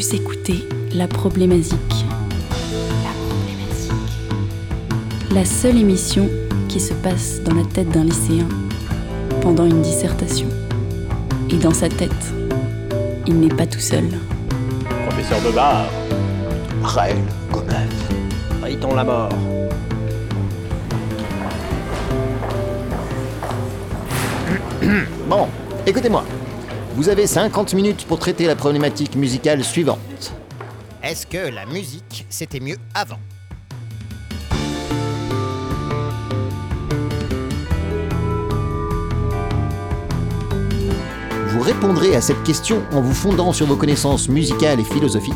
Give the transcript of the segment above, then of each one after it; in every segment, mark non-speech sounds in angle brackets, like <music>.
Vous écoutez La Problématique. La Problématique. La seule émission qui se passe dans la tête d'un lycéen pendant une dissertation. Et dans sa tête, il n'est pas tout seul. Professeur Bebard, Raël Gomez. Rayton la mort. Bon, écoutez-moi. Vous avez 50 minutes pour traiter la problématique musicale suivante. Est-ce que la musique, c'était mieux avant? Vous répondrez à cette question en vous fondant sur vos connaissances musicales et philosophiques,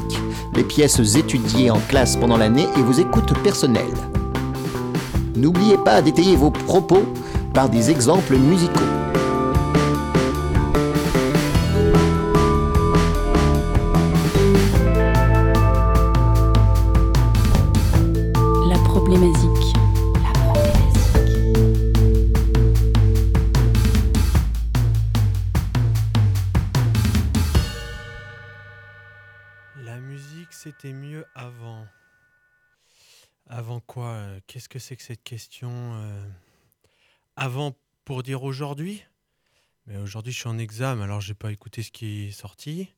les pièces étudiées en classe pendant l'année et vos écoutes personnelles. N'oubliez pas d'étayer vos propos par des exemples musicaux. Que c'est que cette question euh, Avant pour dire aujourd'hui? Mais aujourd'hui, je suis en examen, alors j'ai pas écouté ce qui est sorti.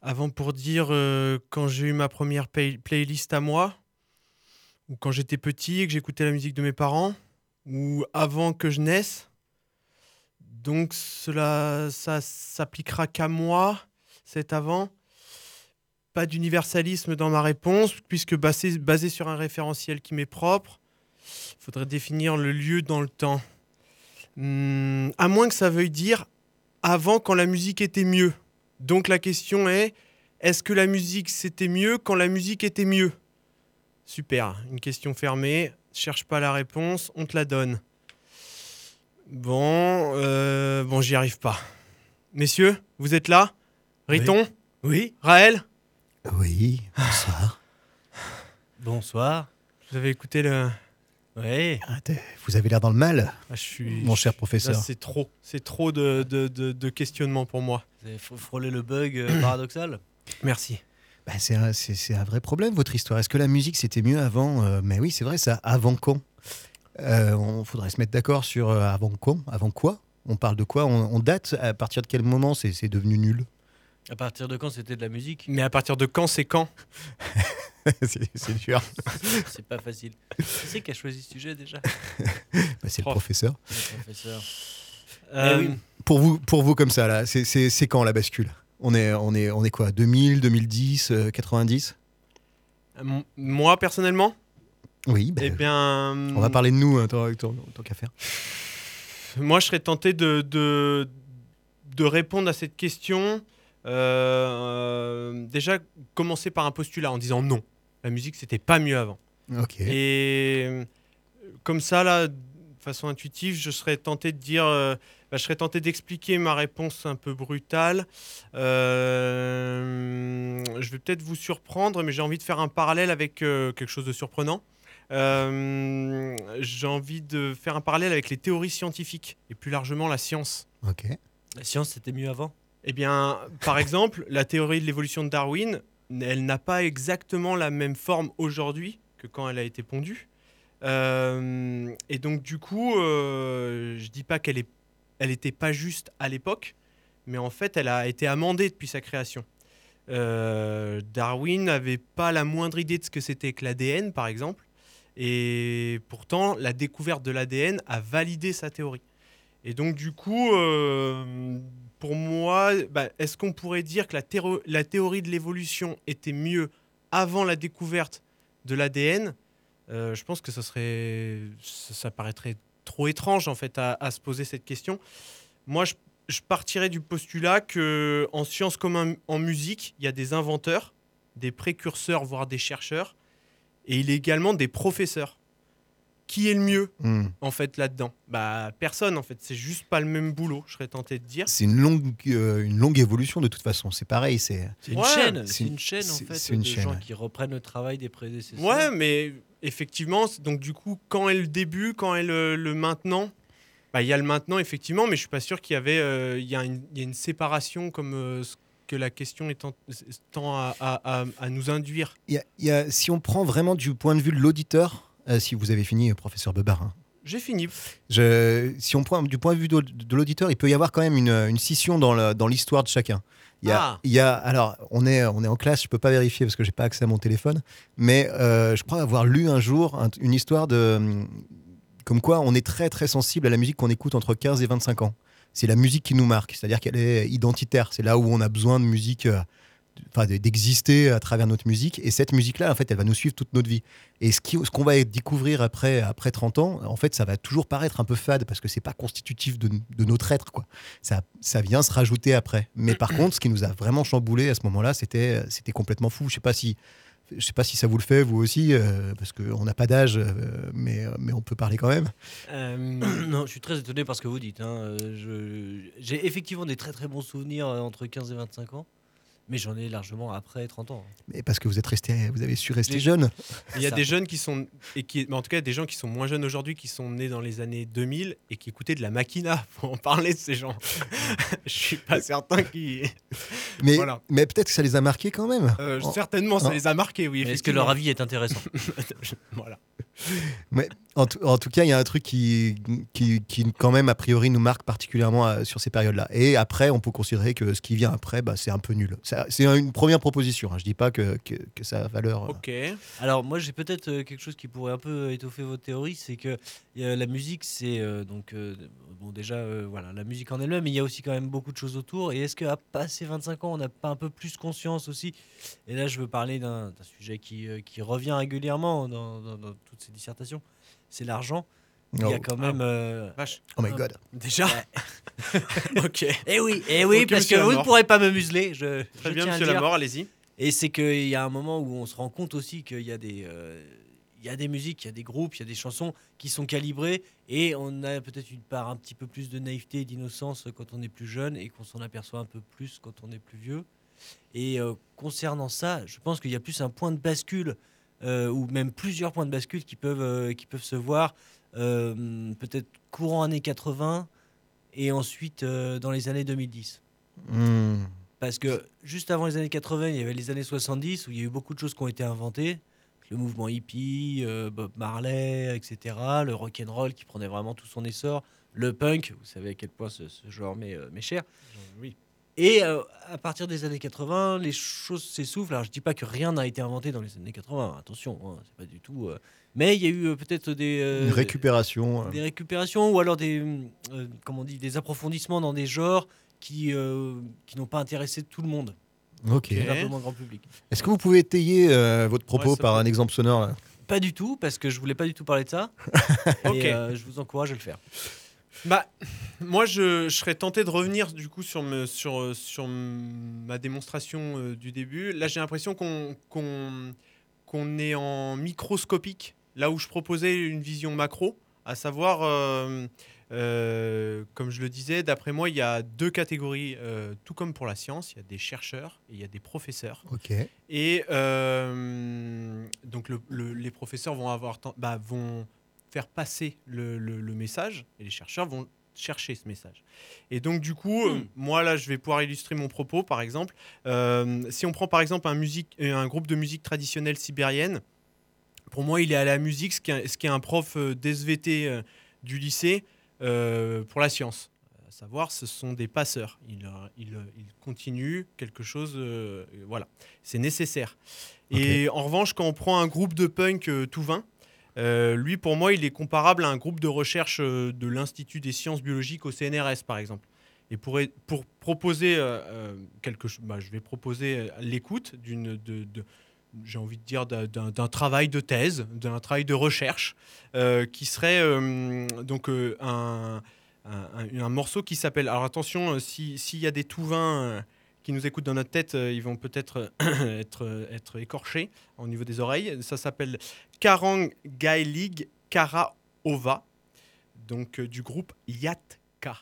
Avant pour dire euh, quand j'ai eu ma première play- playlist à moi, ou quand j'étais petit et que j'écoutais la musique de mes parents, ou avant que je naisse. Donc cela, ça s'appliquera qu'à moi, c'est avant pas d'universalisme dans ma réponse, puisque basé, basé sur un référentiel qui m'est propre, il faudrait définir le lieu dans le temps. Hmm, à moins que ça veuille dire avant quand la musique était mieux. Donc la question est, est-ce que la musique c'était mieux quand la musique était mieux? Super, une question fermée, cherche pas la réponse, on te la donne. Bon, euh, bon, j'y arrive pas. Messieurs, vous êtes là? Riton? Oui, Raël? Oui, bonsoir. bonsoir. Vous avez écouté le. Oui, Vous avez l'air dans le mal, Ah, je suis. mon cher professeur. c'est trop. C'est trop de, de, de, de questionnements pour moi. vous avez frôlé le bug euh, <coughs> paradoxal Merci. Bah, c'est un, c'est- c'est un vrai problème, votre histoire. Est-ce que la musique, c'était mieux avant Euh, Mais oui, c'est vrai, ça. Avant quand? Euh, On faudrait se mettre d'accord sur euh, avant quand? Avant quoi? On parle de quoi? On, on date? À partir de quel moment c'est c'est devenu nul? À partir de quand c'était de la musique? Mais à partir de quand c'est quand? <laughs> C'est dur. <laughs> C'est pas facile. Qui c'est qui a choisi ce sujet déjà? Bah, c'est le Prof. professeur. Le professeur. Euh, oui. Pour vous, pour vous comme ça, là, c'est- c'est c'est quand la bascule? On est, on, est, on est quoi? 2000, 2010, euh, 90 m- Moi, personnellement, Oui, bah, eh bien. on va parler de nous, hein, tant, tant- tant qu'à faire. Moi, je serais tenté de, de, de répondre à cette question. Euh, déjà, commencer par un postulat en disant non. La musique, c'était pas mieux avant. Et euh, comme ça, là, de façon intuitive, je serais tenté de dire, euh, bah, je serais tenté d'expliquer ma réponse un peu brutale. Euh, je vais peut-être vous surprendre, mais j'ai envie de faire un parallèle avec euh, quelque chose de surprenant. Euh, j'ai envie de faire un parallèle avec les théories scientifiques et plus largement la science. La science c'était mieux avant? Eh bien, par exemple, la théorie de l'évolution de Darwin, elle n'a pas exactement la même forme aujourd'hui que quand elle a été pondue. Euh, et donc, du coup, euh, je dis pas qu'elle est, elle était pas juste à l'époque, mais en fait, elle a été amendée depuis sa création. Euh, Darwin n'avait pas la moindre idée de ce que c'était que l'ADN, par exemple, et pourtant, la découverte de l'ADN a validé sa théorie. Et donc, du coup, euh, pour moi, bah, est-ce qu'on pourrait dire que la, théorie de l'évolution était mieux avant la découverte de l'ADN Euh, Je pense que ça serait, ça, paraîtrait trop étrange en fait à, se poser cette question. Moi, je, partirais du postulat que en sciences comme en musique, il y a des inventeurs, des précurseurs, voire des chercheurs, et il y a également des professeurs. Qui est le mieux Hmm. en fait là-dedans Bah personne en fait, c'est juste pas le même boulot, je serais tenté de dire. C'est une longue, euh, une longue évolution de toute façon. C'est pareil. C'est C'est une Ouais, chaîne, c'est une- chaîne en c'est- fait c'est une de chaîne, gens ouais. qui reprennent le travail des prédécesseurs. Ouais, mais effectivement, donc du coup, quand est le début, quand est le, le maintenant? Bah il y a le maintenant effectivement, mais je suis pas sûr qu'il y avait, euh, il y, a une- il y a une séparation comme euh, ce que la question est en- tend à, à- à- à nous induire y a- y a- si on prend vraiment du point de vue de l'auditeur, euh, si vous avez fini, professeur Bebar, hein, J'ai fini. je- si on prend du point de vue de, de l'auditeur, il peut y avoir quand même une, une scission dans l'histoire de chacun. Il y, a, Ah. il y a- alors, on est, on est en classe, je peux pas vérifier parce que j'ai pas accès à mon téléphone, mais euh, je crois avoir lu un jour un- une histoire de hum, comme quoi on est très très sensible à la musique qu'on écoute entre 15 et 25 ans. C'est la musique qui nous marque, c'est-à-dire qu'elle est identitaire. C'est là où on a besoin de musique, euh, d'exister à travers notre musique. Et cette musique-là, en fait, elle va nous suivre toute notre vie. Et ce qui- ce qu'on va découvrir après, après 30 ans, en fait, ça va toujours paraître un peu fade parce que c'est pas constitutif de, de notre être, quoi. Ça, ça vient se rajouter après. Mais par contre, ce qui nous a vraiment chamboulé à ce moment-là, c'était, complètement fou. Je sais pas si, je sais pas si ça vous le fait vous aussi, euh, parce qu'on n'a pas d'âge, euh, mais, mais on peut parler quand même. Euh, non, je suis très étonné par ce que vous dites. hein. J'ai effectivement des très très bons souvenirs entre 15 et 25 ans, mais j'en ai largement après 30 ans. Mais parce que vous êtes resté, vous avez su rester Les- jeune. <laughs> Il y a des jeunes qui sont, et qui, mais en tout cas des gens qui sont moins jeunes aujourd'hui, qui sont nés dans les années 2000 et qui écoutaient de la Makina. Faut <laughs> en parler de ces gens. <laughs> Je suis pas certain qu'ils. Mais, Voilà. mais peut-être que ça les a marqués quand même. Euh, Oh. certainement, ça Oh. les a marqués, oui. Est-ce que leur avis est intéressant voilà. En, tout- cas, il y a un truc qui, qui, qui, quand même, a priori, nous marque particulièrement euh, sur ces périodes-là. Et après, on peut considérer que ce qui vient après, bah, c'est un peu nul. C'est une première proposition. hein. Je dis pas que, que, que ça a valeur. euh, Ok. Alors moi j'ai peut-être euh, quelque chose qui pourrait un peu étoffer votre théorie, c'est que la musique c'est donc bon déjà voilà la musique en elle-même, mais il y a aussi quand même beaucoup de choses autour. Et est-ce qu'à passer 25 ans on n'a pas un peu plus conscience aussi? Et là je veux parler d'un sujet qui, qui revient régulièrement dans toutes ces dissertations, c'est l'argent. Il y oh, a quand même. euh, Vache. oh my god. <laughs> Déjà. <laughs> ok. Eh oui, eh oui, Ok, parce monsieur que vous ne Lamort. pourrez pas me museler. Je, Très je bien, tiens à monsieur le dire. Lamort, allez-y. Et c'est qu'il y a un moment où on se rend compte aussi qu'il y a des, euh, il y a des musiques, il y a des groupes, il y a des chansons qui sont calibrées et on a peut-être une part un petit peu plus de naïveté et d'innocence quand on est plus jeune et qu'on s'en aperçoit un peu plus quand on est plus vieux. Et euh, concernant ça, je pense qu'il y a plus un point de bascule euh, ou même plusieurs points de bascule qui peuvent, euh, qui peuvent se voir euh, peut-être courant années 80 et ensuite euh, dans les années 2010. Hmm. Parce que juste avant les années 80, il y avait les années 70 où il y a eu beaucoup de choses qui ont été inventées. Le mouvement hippie, euh, Bob Marley, etc. Le rock and roll qui prenait vraiment tout son essor. Le punk, vous savez à quel point ce, ce genre m'est euh, m'est cher. Oui. Et euh, à partir des années 80, les choses s'essoufflent. Alors je dis pas que rien n'a été inventé dans les années 80. Attention, hein, c'est pas du tout. euh, Mais il y a eu euh, peut-être des euh, Une récupération. euh. des récupérations ou alors des, euh, comment on dit, des approfondissements dans des genres qui, euh, qui n'ont pas intéressé tout le monde, Ok. Ok. grand public. Est-ce que vous pouvez étayer euh, votre propos Ouais, par peut. un exemple sonore là? Pas du tout, parce que je voulais pas du tout parler de ça. <laughs> Ok. Et euh, je vous encourage à le faire. Bah, moi, je, je serais tenté de revenir du coup sur, me, sur, sur m- ma démonstration euh, du début. Là, j'ai l'impression qu'on est en microscopique, là où je proposais une vision macro, à savoir, euh, euh, comme je le disais, d'après moi, il y a deux catégories, tout comme pour la science, il y a des chercheurs et il y a des professeurs. Ok. Et donc le- le- les professeurs vont avoir bah, vont faire passer le, le- le message et les chercheurs vont chercher ce message. Et donc du coup, euh, moi là, je vais pouvoir illustrer mon propos. Par exemple, Euh, si on prend par exemple un, musique, euh, un groupe de musique traditionnelle sibérienne, pour moi, il est à la musique ce qui est, ce qui est un prof d'SVT du lycée pour la science. À savoir, ce sont des passeurs. Ils, ils, ils continuent quelque chose. voilà, c'est nécessaire. Et en revanche, quand on prend un groupe de punk tout vin, euh, lui, pour moi, il est comparable à un groupe de recherche euh, de l'Institut des sciences biologiques au CNRS, par exemple. Et pour, proposer euh, quelque chose, bah, je vais proposer l'écoute d'une, j'ai envie de dire, d'un, travail de thèse, d'un travail de recherche, qui serait donc un, morceau qui s'appelle. Alors attention, si- s'il y a des tout vins qui nous écoutent dans notre tête, euh, ils vont peut-être euh, <coughs> être, euh, être écorchés au niveau des oreilles. Ça s'appelle Karang Gailig Karaova, donc du groupe Yatka.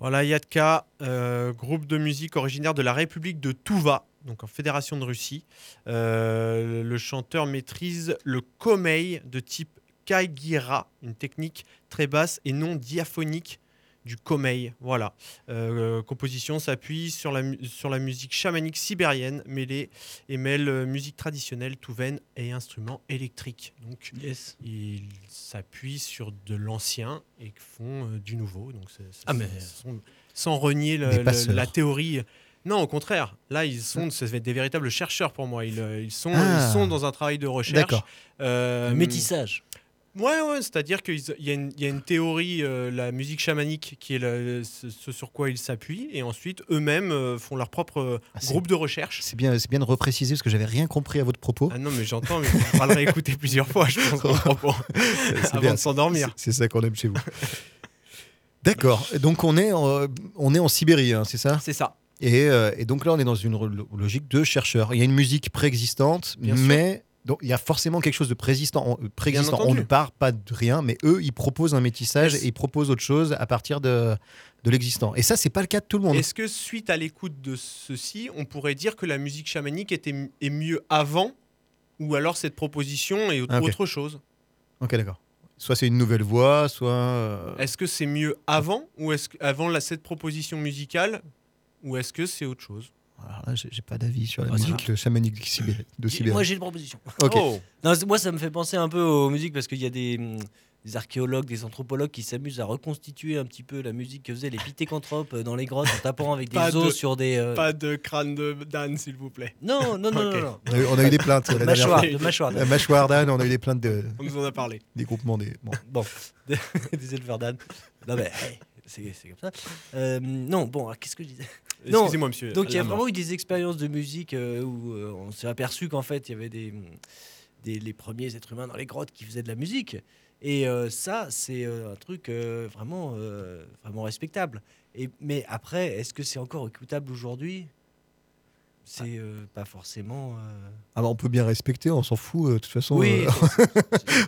Voilà, Yadka, euh, groupe de musique originaire de la République de Touva, donc en Fédération de Russie. Euh, le chanteur maîtrise le komei de type kaigira, une technique très basse et non diaphonique du komei. Voilà. Euh, composition s'appuie sur la, sur la musique chamanique sibérienne mêlée et mêle euh, musique traditionnelle touvaine et instruments électriques. Donc Yes. ils s'appuient sur de l'ancien et font euh, du nouveau. Donc c'est- c'est- Ah, mais- sont- sans renier le- le- la théorie. Non, au contraire. Là, ils sont des véritables chercheurs pour moi. Ils, euh, ils sont, Ah. ils sont dans un travail de recherche. D'accord. Euh, métissage. Ouais, ouais, c'est-à-dire qu'il y, a une- il y a une théorie, euh, la musique chamanique, qui est ce, sur quoi ils s'appuient, et ensuite eux-mêmes euh, font leur propre euh, Ah, groupe de recherche. C'est bien, bien de repréciser parce que j'avais rien compris à votre propos. Ah non, mais j'entends, mais il faudra le réécouter plusieurs fois, je pense, propos, <laughs> avant bien. de s'endormir. C'est ça qu'on aime chez vous. D'accord. Donc on est, en- on est en Sibérie, hein, c'est ça? C'est ça. et, euh, et donc là, on est dans une logique de chercheur. Il y a une musique préexistante, sûr. Donc il y a forcément quelque chose de préexistant. euh, préexistant. On ne part pas de rien, mais eux, ils proposent un métissage et ils proposent autre chose à partir de, de l'existant. Et ça, c'est pas le cas de tout le monde. Est-ce que suite à l'écoute de ceci, on pourrait dire que la musique chamanique était est mieux avant, ou alors cette proposition est Ah, autre chose? Ok, d'accord. Soit c'est une nouvelle voix, soit. euh, Est-ce que c'est mieux avant, ou est-ce que avant la, cette proposition musicale, ou est-ce que c'est autre chose? Alors là, j'ai pas d'avis sur la Ah, musique chamanique Sibérie- de Sibérie. Moi, j'ai une proposition. Ok. Oh, Non, moi, ça me fait penser un peu aux musiques parce qu'il y a des, hum, des archéologues, des anthropologues qui s'amusent à reconstituer un petit peu la musique que faisaient les pithécanthropes euh, dans les grottes en tapant avec des os de- sur des. euh, Pas de crâne de d'âne, s'il vous plaît. Non, non, non, <laughs> non, non. On a, eu, on a eu des plaintes <laughs> la Mâchoire, de mâchoire. La mâchoire d'âne, on a eu des plaintes de, On nous en a parlé. des groupements des. Bon. Bon, <laughs> des éleveurs d'ânes. Non, mais hey, c'est c'est comme ça. Euh, non, bon, alors, qu'est-ce que je disais? Excusez-moi, monsieur. Donc il y a vraiment eu des expériences de musique euh, où euh, on s'est aperçu qu'en fait il y avait des, des les premiers êtres humains dans les grottes qui faisaient de la musique Et euh, ça, c'est euh, un truc euh, vraiment, euh, vraiment respectable. Et, mais après, est-ce que c'est encore écoutable aujourd'hui? C'est euh, pas forcément. euh, Ah bah, on peut bien respecter, on s'en fout. euh, De toute façon, Oui, euh, ça, ça-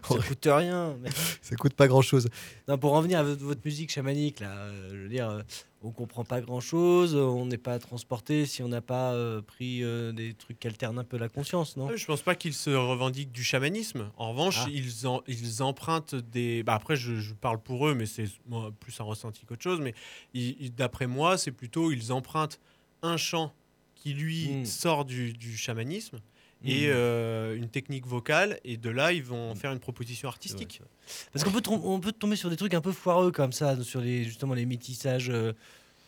ça <laughs> coûte rien. mais- ça coûte pas grand-chose. Non, pour en venir à votre, votre musique chamanique, là, euh, je veux dire, euh, on comprend pas grand chose, on n'est pas transporté si on n'a pas euh, pris euh, des trucs qui alternent un peu la conscience, non? Ouais, Je pense pas qu'ils se revendiquent du chamanisme. En revanche, Ah. ils, en- ils empruntent des. Bah après, je, je parle pour eux, mais c'est moi, plus un ressenti qu'autre chose. Mais d'après moi, c'est plutôt ils empruntent un chant qui lui Mm. sort du, du chamanisme et Mm. euh, une technique vocale, et de là, ils vont faire une proposition artistique. Parce qu'on peut, trom- on peut tomber sur des trucs un peu foireux comme ça, sur les, justement les métissages euh,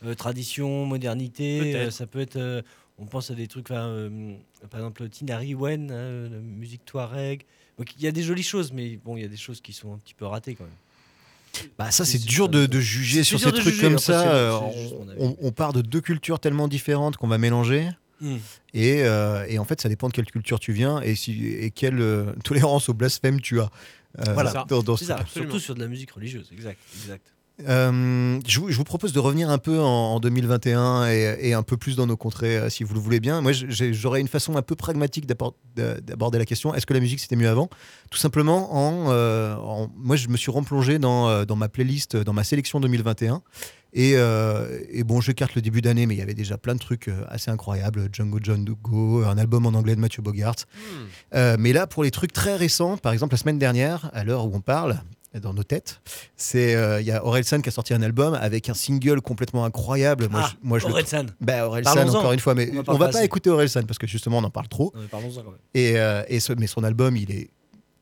euh, tradition, modernité. Euh, ça peut être. euh, on pense à des trucs, euh, par exemple Tinari Wen, hein, la musique Touareg. Donc il y a des jolies choses, mais bon, il y a des choses qui sont un petit peu ratées quand même. Bah ça c'est dur de, de juger sur ces trucs juger, comme ça. on part de deux cultures tellement différentes qu'on va mélanger. Et, euh, et en fait, ça dépend de quelle culture tu viens et, si, et quelle euh, tolérance au blasphème tu as. Euh, Voilà. dans- dans ce C'est ça, truc-là. Absolument. surtout sur de la musique religieuse, exact, exact. Euh, je, vous, je vous propose de revenir un peu en, en 2021 et, et un peu plus dans nos contrées, si vous le voulez bien. Moi, j'aurais une façon un peu pragmatique d'aborder la question. Est-ce que la musique c'était mieux avant? Tout simplement en, euh, en- Moi, je me suis dans, euh, dans ma playlist, dans ma sélection 2021. Et, euh, et bon, j'écarte le début d'année, mais il y avait déjà plein de trucs euh, assez incroyables. Django John Go, un album en anglais de Mathieu Bogart. Hmm. Euh, mais là, pour les trucs très récents, par exemple, la semaine dernière, à l'heure où on parle, dans nos têtes, c'est euh, il y a Orelsan qui a sorti un album avec un single complètement incroyable. Moi, Ah, je, moi, je le- Orelsan. bah, Orelsan, encore une fois, mais On on, va pas assez. écouter Orelsan parce que justement, on en parle trop. Non, mais Parlons-en quand même. Et, et ce- mais son album, il est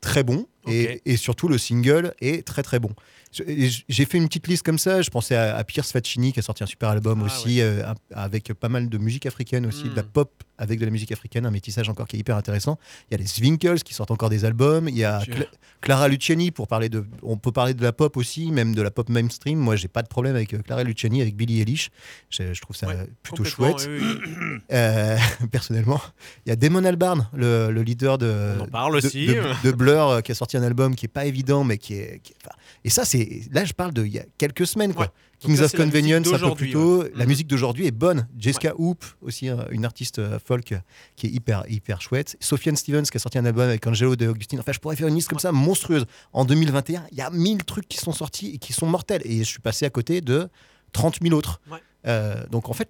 très bon. Et, et surtout, le single est très très bon. J'ai fait une petite liste comme ça. Je pensais à, à Pierce Faccini qui a sorti un super album Ah, aussi, euh, avec pas mal de musique africaine aussi, de la Mm. pop avec de la musique africaine, un métissage encore qui est hyper intéressant. Il y a les Zwinkels qui sortent encore des albums. Il y a. Cla- Clara Luciani pour parler de. On peut parler de la pop aussi, même de la pop mainstream. Moi, j'ai pas de problème avec euh, Clara Luciani, avec Billie Eilish. Je, je trouve ça Ouais, plutôt chouette. oui, oui. <clears throat> Euh, <laughs> personnellement. Il y a Damon Albarn, le, le leader de, On en parle de, aussi. de- de Blur, qui a sorti un album qui est pas évident, mais qui est. qui est- enfin, et ça, c'est là, je parle de il y a quelques semaines, quoi. Ouais. Kings ça, of Convenience, un peu plus tôt. ouais. La Mhm. musique d'aujourd'hui est bonne. Jessica Hoop, aussi euh, une artiste euh, folk qui est hyper, hyper chouette. Sofiane Stevens, qui a sorti un album avec Angelo de Augustine. Enfin, je pourrais faire une liste comme ça monstrueuse. En 2021, il y a 1000 trucs qui sont sortis et qui sont mortels. Et je suis passé à côté de 30 000 autres. Ouais. Euh, donc, en fait,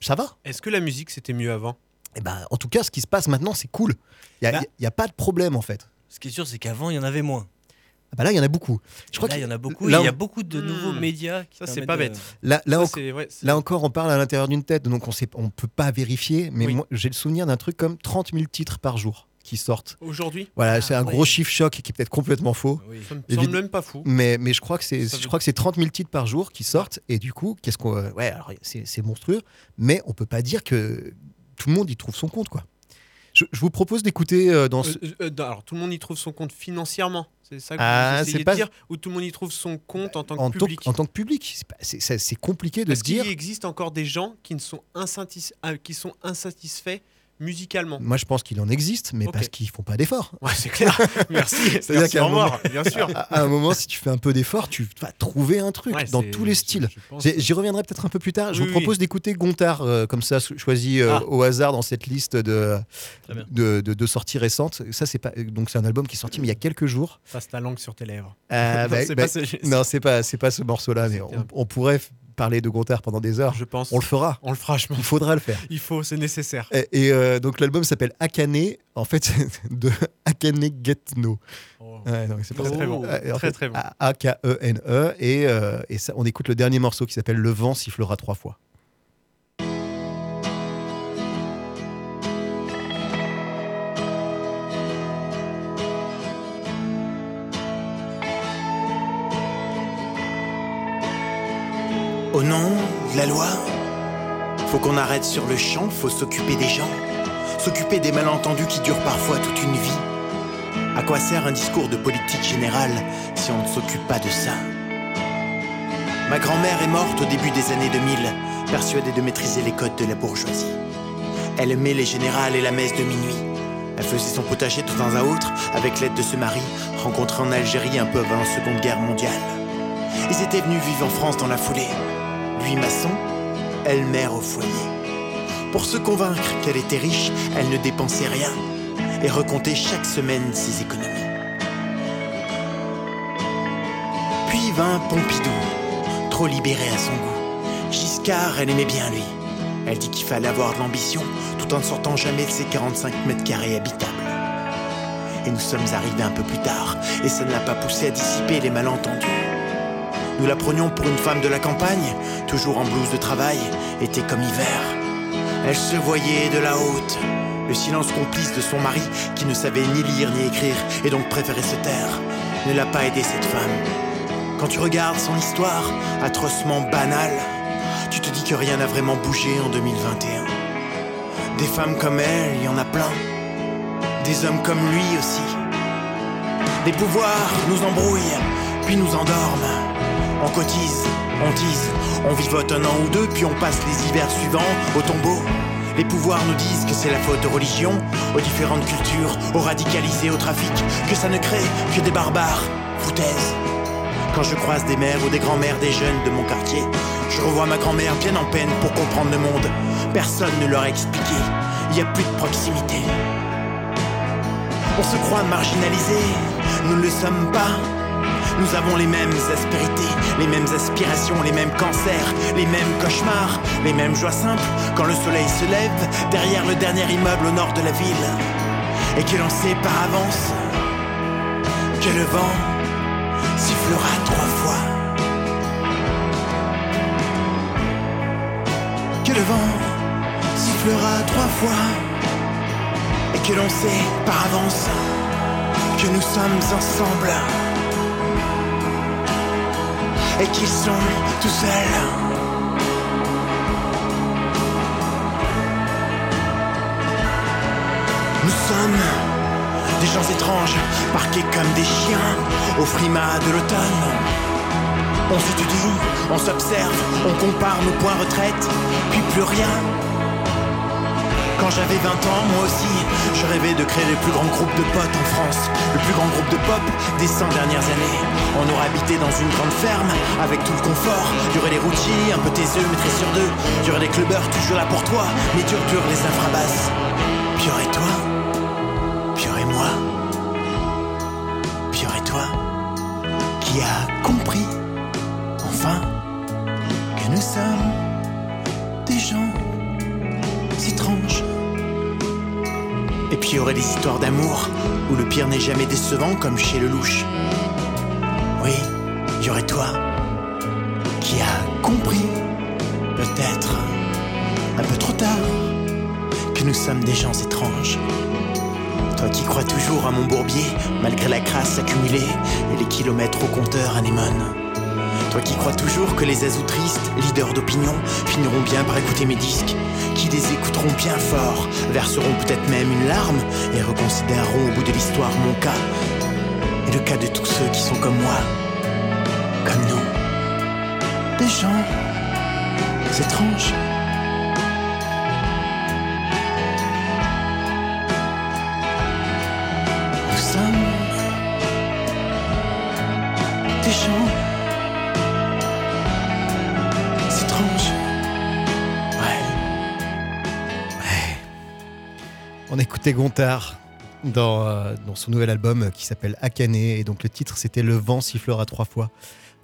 ça va. Est-ce que la musique c'était mieux avant? Eh ben, en tout cas, ce qui se passe maintenant, c'est cool. Il n'y a, Bah. y a pas de problème, en fait. Ce qui est sûr, c'est qu'avant, il y en avait moins. Ah bah là, il y en a beaucoup. Je crois là, qu'il il y en a beaucoup. Il y a beaucoup de nouveaux Hmm. médias. qui Ça, c'est pas de- bête. Là, là, Ça, en- c'est- ouais, c'est- là encore, on parle à l'intérieur d'une tête, donc on sait, on peut pas vérifier. Mais Oui. moi, j'ai le souvenir d'un truc comme 30 000 titres par jour qui sortent. Aujourd'hui, Voilà, Ah, c'est un ouais. gros chiffre choc qui est peut-être complètement faux. Oui. ça me Évid- même pas fou. Mais, mais je crois que c'est je crois que c'est 30 000 titres par jour qui sortent et du coup qu'est-ce qu'on euh, ouais alors c'est c'est monstrueux mais on peut pas dire que tout le monde y trouve son compte quoi. Je, je vous propose d'écouter euh, dans ce- Euh, euh, alors, tout le monde y trouve son compte financièrement. C'est ça que Ah, vous pas- de dire Ou tout le monde y trouve son compte en tant que en, public? en tant que public. C'est compliqué de se dire. qu'il existe encore des gens qui, ne sont, insatis- euh, qui sont insatisfaits musicalement moi je pense qu'il en existe mais parce qu'ils font pas d'efforts. Ouais, c'est clair. <laughs> Merci. C'est-à-dire qu'à un revoir, bien sûr. À, à un moment si tu fais un peu d'efforts tu vas trouver un truc Ouais, dans tous les styles. J'y reviendrai peut-être un peu plus tard. Je vous oui. propose d'écouter Gontard, euh, comme ça, cho- choisi euh, Ah. au hasard dans cette liste de, de, de- de sorties récentes. Ça, c'est pas donc c'est un album qui est sorti mais il y a quelques jours. Passe ta langue sur tes lèvres. Euh, <laughs> Non, bah, c'est bah, pas non, c'est pas c'est pas ce morceau-là, <laughs> mais on, pourrait parler de Gontard pendant des heures. Je pense. On le fera. On le fera, je Il pense. faudra le faire. Il faut, c'est nécessaire. Et, et, euh, donc l'album s'appelle Akane. En fait, de Akane Getno. Oh. Ouais, c'est Très, très bon. Ouais, en Très, fait, très bon. A- A-K-E-N-E. Et, euh, et ça, on écoute le dernier morceau qui s'appelle Le vent sifflera trois fois. Au nom de la loi, faut qu'on arrête sur le champ, faut s'occuper des gens, s'occuper des malentendus qui durent parfois toute une vie. À quoi sert un discours de politique générale si on ne s'occupe pas de ça? Ma grand-mère est morte au début des années 2000, persuadée de maîtriser les codes de la bourgeoisie. Elle aimait les générales et la messe de minuit. Elle faisait son potager de temps à autre avec l'aide de ce mari rencontré en Algérie un peu avant la Seconde Guerre mondiale. Ils étaient venus vivre en France dans la foulée. Lui maçon, elle mère au foyer. Pour se convaincre qu'elle était riche, elle ne dépensait rien et recomptait chaque semaine ses économies. Puis vint Pompidou, trop libéré à son goût. Giscard, elle aimait bien lui. Elle dit qu'il fallait avoir de l'ambition tout en ne sortant jamais de ses 45 mètres carrés habitables. Et nous sommes arrivés un peu plus tard, et ça ne l'a pas poussé à dissiper les malentendus. Nous la prenions pour une femme de la campagne, toujours en blouse de travail, été comme hiver. Elle se voyait de la haute, le silence complice de son mari, qui ne savait ni lire ni écrire, et donc préférait se taire, ne l'a pas aidé cette femme. Quand tu regardes son histoire, atrocement banale, tu te dis que rien n'a vraiment bougé en 2021. Des femmes comme elle, il y en a plein. Des hommes comme lui aussi. Les pouvoirs nous embrouillent, puis nous endorment. On cotise, on tise, on vivote un an ou deux, puis on passe les hivers suivants au tombeau. Les pouvoirs nous disent que c'est la faute aux religions, aux différentes cultures, aux radicalisés, au trafic, que ça ne crée que des barbares. Foutaise. Quand je croise des mères ou des grands-mères des jeunes de mon quartier, je revois ma grand-mère bien en peine pour comprendre le monde. Personne ne leur a expliqué, il n'y a plus de proximité. On se croit marginalisés, nous ne le sommes pas. Nous avons les mêmes aspérités, les mêmes aspirations, les mêmes cancers, les mêmes cauchemars, les mêmes joies simples quand le soleil se lève derrière le dernier immeuble au nord de la ville. Et que l'on sait par avance que le vent sifflera trois fois. Que le vent sifflera trois fois. Et que l'on sait par avance que nous sommes ensemble. Et qu'ils sont tout seuls. Nous sommes des gens étranges, parqués comme des chiens au frimas de l'automne. On s'étudie, on s'observe, on compare nos points retraite, puis plus rien. Quand j'avais 20 ans, moi aussi, je rêvais de créer le plus grand groupe de potes en France, le plus grand groupe de pop des 100 dernières années. On aurait habité dans une grande ferme, avec tout le confort. Il y aurait des routiers, un peu taiseux, maîtrisés sur deux. Il y des clubbers toujours là pour toi, mais dur dur les infrabasses. Aurait des histoires d'amour où le pire n'est jamais décevant comme chez le louche. Oui, il y aurait toi qui a compris, peut-être un peu trop tard, que nous sommes des gens étranges. Toi qui crois toujours à mon bourbier, malgré la crasse accumulée et les kilomètres au compteur anémone. Toi qui crois toujours que les azous tristes, leaders d'opinion, finiront bien par écouter mes disques, qui les écouteront bien fort, verseront peut-être même une larme et reconsidéreront au bout de l'histoire mon cas et le cas de tous ceux qui sont comme moi, comme nous, des gens étranges. Gontard dans, euh, dans son nouvel album qui s'appelle Akane. Et donc le titre c'était Le vent sifflera trois fois.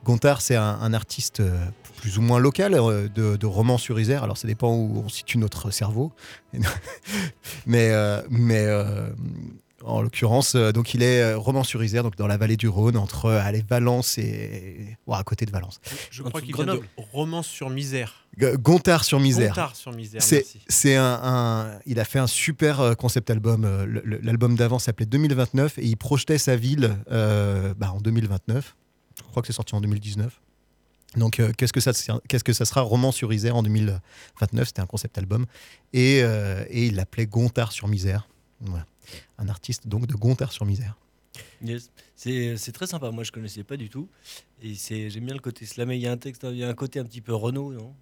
Gontard c'est un, artiste euh, plus ou moins local euh, de, Romans-sur-Isère, alors ça dépend où on situe notre cerveau, <laughs> mais, mais en l'occurrence euh, donc il est euh, Romans-sur-Isère donc dans la vallée du Rhône entre euh, allez, Valence et ouais, à côté de Valence. Je crois qu'il vient de. Romance sur misère. G- Gontard-sur-Misère. Gontard sur misère. C'est, un, un- il a fait un super concept album. L'album d'avant s'appelait 2029 et il projetait sa ville euh, bah, en 2029. Je crois que c'est sorti en 2019. Donc, euh, qu'est-ce que ça, qu'est-ce que ça sera Roman sur Isère en 2029 C'était un concept album et, euh, et il l'appelait Gontard sur Misère. Un artiste donc de Gontard sur Misère. Yes. C'est très sympa. Moi, je connaissais pas du tout. Et c'est j'aime bien le côté slamé. Il y a un texte, il y a un côté un petit peu Renault, non?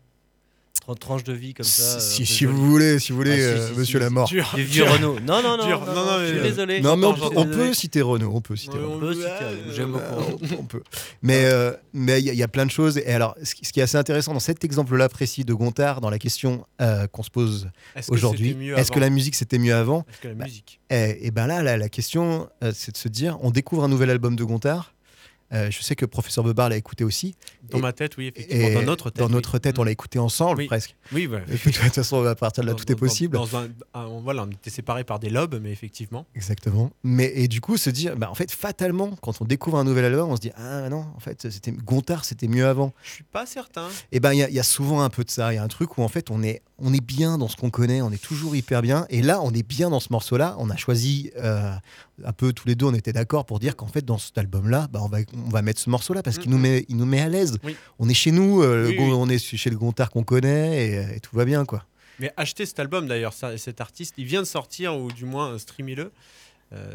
Tranche de vie comme ça. euh, si, jolie. vous voulez, si vous voulez, Ah, si, euh, si, Monsieur si, Lamort. Dur, vieux <laughs> dur. Renault. Non, non, non, Dur. non, Non, je suis désolé. Non, mais on, peut- on citer Renault. On peut citer Ouais, Renault. On peut citer, Euh, j'aime Euh, beaucoup. on, on peut. Mais euh, mais il y, a- il y a plein de choses. Et alors, ce qui ce qui est assez intéressant dans cet exemple-là précis de Gontard, dans la question euh, qu'on se pose aujourd'hui, est-ce que la musique c'était mieux avant Est-ce que la Bah, musique Et, et ben là, la, la question, euh, c'est de se dire, on découvre un nouvel album de Gontard. Euh, je sais que professeur Bebar l'a écouté aussi. Dans et- ma tête, oui, effectivement. Dans notre tête. dans notre tête, on l'a écouté ensemble Oui. presque. Oui, puis, de toute façon, à partir de là, Dans- tout est possible. Dans un, un- voilà, on était séparés par des lobes, mais effectivement. Exactement. Mais et du coup, se dire, bah, en fait, fatalement, quand on découvre un nouvel album, on se dit, ah non, en fait, c'était Gontard, c'était mieux avant. Je suis pas certain. Et ben, il y, a- il y a souvent un peu de ça. Il y a un truc où en fait, on est, on est bien dans ce qu'on connaît, on est toujours hyper bien. Et là, on est bien dans ce morceau-là. On a choisi euh, un peu tous les deux, on était d'accord pour dire qu'en fait, dans cet album-là, bah, on va, on va mettre ce morceau-là parce qu'il nous met, il nous met à l'aise. Oui. On est chez nous, euh, Oui, oui. on est chez le Gontard qu'on connaît et, et tout va bien, quoi. Mais achetez cet album d'ailleurs, ça- cet artiste, il vient de sortir, ou du moins streamez-le. euh,